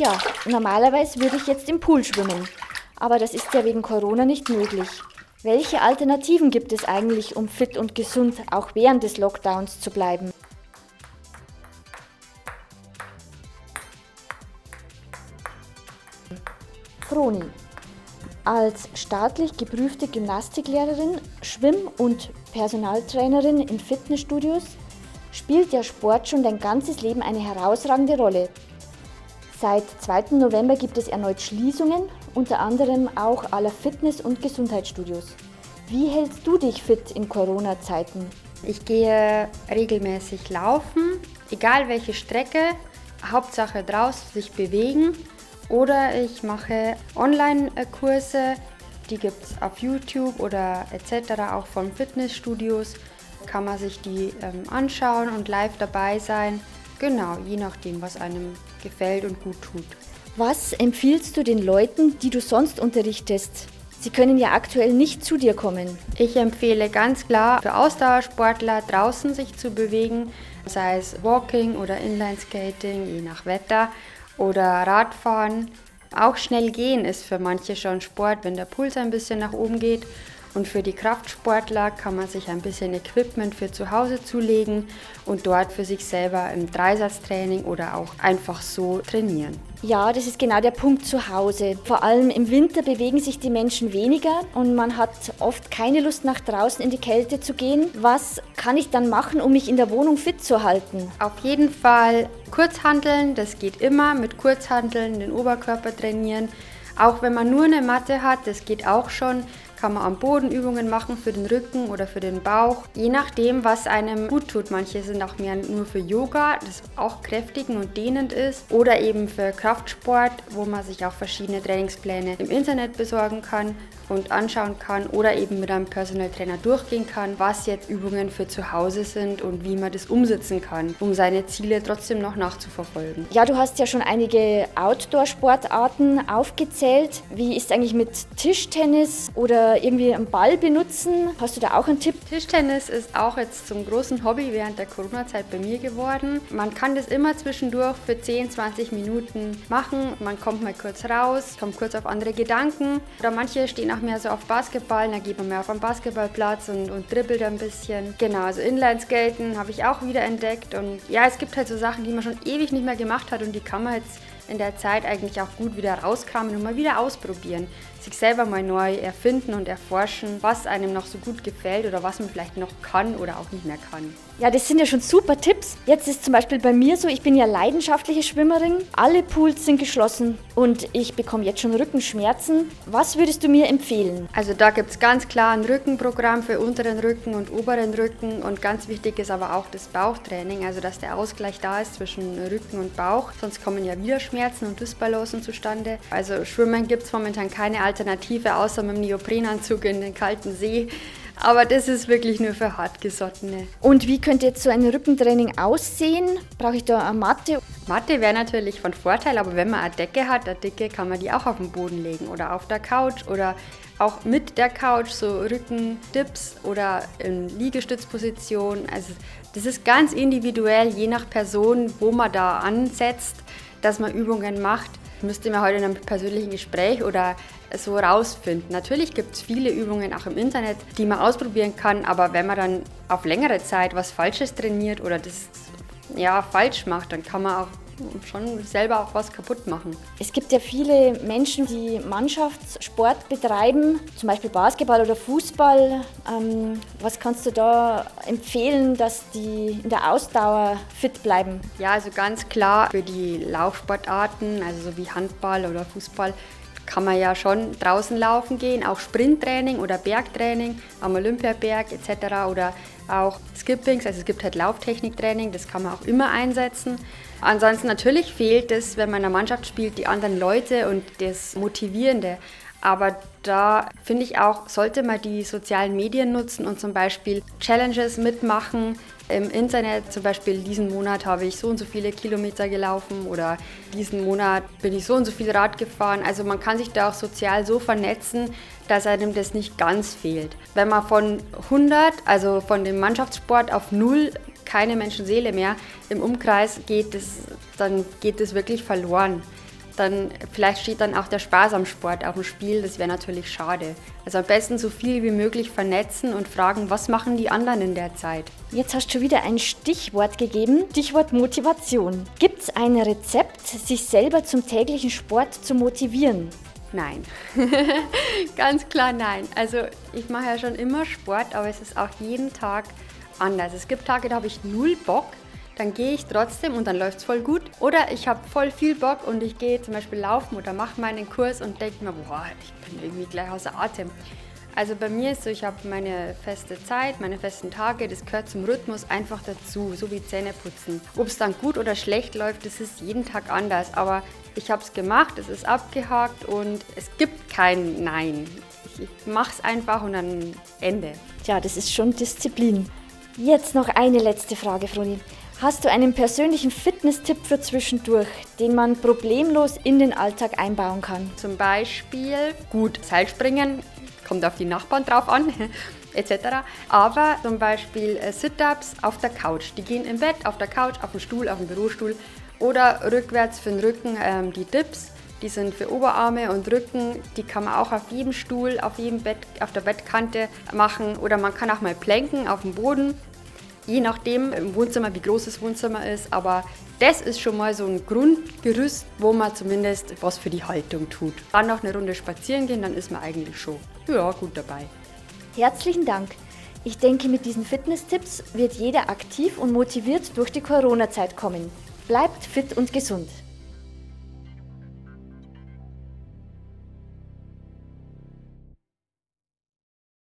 Tja, normalerweise würde ich jetzt im Pool schwimmen, aber das ist ja wegen Corona nicht möglich. Welche Alternativen gibt es eigentlich, um fit und gesund auch während des Lockdowns zu bleiben? Froni. Als staatlich geprüfte Gymnastiklehrerin, Schwimm- und Personaltrainerin in Fitnessstudios spielt der Sport schon dein ganzes Leben eine herausragende Rolle. Seit 2. November gibt es erneut Schließungen, unter anderem auch aller Fitness- und Gesundheitsstudios. Wie hältst du dich fit in Corona-Zeiten? Ich gehe regelmäßig laufen, egal welche Strecke, Hauptsache draußen sich bewegen oder ich mache Online-Kurse, die gibt es auf YouTube oder etc. auch von Fitnessstudios. Kann man sich die ähm, anschauen und live dabei sein. Genau, je nachdem, was einem gefällt und gut tut. Was empfiehlst du den Leuten, die du sonst unterrichtest? Sie können ja aktuell nicht zu dir kommen. Ich empfehle ganz klar für Ausdauersportler draußen sich zu bewegen, sei es Walking oder Inlineskating, je nach Wetter oder Radfahren. Auch schnell gehen ist für manche schon Sport, wenn der Puls ein bisschen nach oben geht. Und für die Kraftsportler kann man sich ein bisschen Equipment für zu Hause zulegen und dort für sich selber im Dreisatztraining oder auch einfach so trainieren. Ja, das ist genau der Punkt zu Hause. Vor allem im Winter bewegen sich die Menschen weniger und man hat oft keine Lust nach draußen in die Kälte zu gehen. Was kann ich dann machen, um mich in der Wohnung fit zu halten? Auf jeden Fall Kurzhanteln, das geht immer. Mit Kurzhanteln den Oberkörper trainieren. Auch wenn man nur eine Matte hat, das geht auch schon kann man am Boden Übungen machen für den Rücken oder für den Bauch. Je nachdem, was einem gut tut. Manche sind auch mehr nur für Yoga, das auch kräftigend und dehnend ist. Oder eben für Kraftsport, wo man sich auch verschiedene Trainingspläne im Internet besorgen kann und anschauen kann oder eben mit einem Personal Trainer durchgehen kann, was jetzt Übungen für zu Hause sind und wie man das umsetzen kann, um seine Ziele trotzdem noch nachzuverfolgen. Ja, du hast ja schon einige Outdoor-Sportarten aufgezählt. Wie ist eigentlich mit Tischtennis oder irgendwie einen Ball benutzen? Hast du da auch einen Tipp? Tischtennis ist auch jetzt zum großen Hobby während der Corona-Zeit bei mir geworden. Man kann das immer zwischendurch für 10, 20 Minuten machen. Man kommt mal kurz raus, kommt kurz auf andere Gedanken. Oder manche stehen auch mehr so auf Basketball, da geht man mehr auf den Basketballplatz und, und dribbelt ein bisschen. Genau, also Inlineskaten habe ich auch wieder entdeckt und ja, es gibt halt so Sachen, die man schon ewig nicht mehr gemacht hat und die kann man jetzt in der Zeit eigentlich auch gut wieder rauskramen und mal wieder ausprobieren. Sich selber mal neu erfinden und erforschen, was einem noch so gut gefällt oder was man vielleicht noch kann oder auch nicht mehr kann. Ja, das sind ja schon super Tipps. Jetzt ist zum Beispiel bei mir so, ich bin ja leidenschaftliche Schwimmerin. Alle Pools sind geschlossen und ich bekomme jetzt schon Rückenschmerzen. Was würdest du mir empfehlen? Also da gibt es ganz klar ein Rückenprogramm für unteren Rücken und oberen Rücken und ganz wichtig ist aber auch das Bauchtraining, also dass der Ausgleich da ist zwischen Rücken und Bauch. Sonst kommen ja wieder Schmerzen und Dysbalancen zustande. Also Schwimmen gibt es momentan keine Alternative außer mit dem Neoprenanzug in den kalten See. Aber das ist wirklich nur für Hartgesottene. Und wie könnte jetzt so ein Rückentraining aussehen? Brauche ich da eine Matte? Matte wäre natürlich von Vorteil, aber wenn man eine Decke hat, eine Decke kann man die auch auf den Boden legen oder auf der Couch oder auch mit der Couch, so Rückendips oder in Liegestützposition. Also das ist ganz individuell, je nach Person, wo man da ansetzt, dass man Übungen macht müsste man heute in einem persönlichen Gespräch oder so rausfinden. Natürlich gibt es viele Übungen auch im Internet, die man ausprobieren kann, aber wenn man dann auf längere Zeit was Falsches trainiert oder das ja, falsch macht, dann kann man auch schon selber auch was kaputt machen. Es gibt ja viele Menschen, die Mannschaftssport betreiben, zum Beispiel Basketball oder Fußball. Ähm, was kannst du da empfehlen, dass die in der Ausdauer fit bleiben? Ja, also ganz klar für die Laufsportarten, also so wie Handball oder Fußball, kann man ja schon draußen laufen gehen, auch Sprinttraining oder Bergtraining am Olympiaberg etc. oder auch Skippings, also es gibt halt Lauftechniktraining, das kann man auch immer einsetzen. Ansonsten natürlich fehlt es, wenn man in einer Mannschaft spielt, die anderen Leute und das Motivierende. Aber da finde ich auch, sollte man die sozialen Medien nutzen und zum Beispiel Challenges mitmachen, im Internet zum Beispiel diesen Monat habe ich so und so viele Kilometer gelaufen oder diesen Monat bin ich so und so viel Rad gefahren. Also man kann sich da auch sozial so vernetzen, dass einem das nicht ganz fehlt. Wenn man von 100, also von dem Mannschaftssport auf 0 keine Menschenseele mehr im Umkreis geht, das, dann geht es wirklich verloren dann vielleicht steht dann auch der Spaß am Sport auf dem Spiel. Das wäre natürlich schade. Also am besten so viel wie möglich vernetzen und fragen, was machen die anderen in der Zeit. Jetzt hast du schon wieder ein Stichwort gegeben, Stichwort Motivation. Gibt es ein Rezept, sich selber zum täglichen Sport zu motivieren? Nein, ganz klar nein. Also ich mache ja schon immer Sport, aber es ist auch jeden Tag anders. Es gibt Tage, da habe ich null Bock, dann gehe ich trotzdem und dann läuft es voll gut. Oder ich habe voll viel Bock und ich gehe zum Beispiel laufen oder mache meinen Kurs und denke mir, boah, ich bin irgendwie gleich außer Atem. Also bei mir ist so, ich habe meine feste Zeit, meine festen Tage, das gehört zum Rhythmus einfach dazu, so wie Zähne putzen. Ob es dann gut oder schlecht läuft, das ist jeden Tag anders, aber ich habe es gemacht, es ist abgehakt und es gibt kein Nein. Ich, ich mache es einfach und dann Ende. Tja, das ist schon Disziplin. Jetzt noch eine letzte Frage, Froni. Hast du einen persönlichen Fitness-Tipp für zwischendurch, den man problemlos in den Alltag einbauen kann? Zum Beispiel gut Seilspringen, kommt auf die Nachbarn drauf an, etc. Aber zum Beispiel äh, Sit-Ups auf der Couch. Die gehen im Bett, auf der Couch, auf dem Stuhl, auf dem Bürostuhl oder rückwärts für den Rücken ähm, die Dips. Die sind für Oberarme und Rücken. Die kann man auch auf jedem Stuhl, auf jedem Bett, auf der Bettkante machen. Oder man kann auch mal planken auf dem Boden. Je nachdem im Wohnzimmer, wie groß das Wohnzimmer ist. Aber das ist schon mal so ein Grundgerüst, wo man zumindest was für die Haltung tut. Dann noch eine Runde spazieren gehen, dann ist man eigentlich schon ja, gut dabei. Herzlichen Dank. Ich denke, mit diesen Fitness-Tipps wird jeder aktiv und motiviert durch die Corona-Zeit kommen. Bleibt fit und gesund.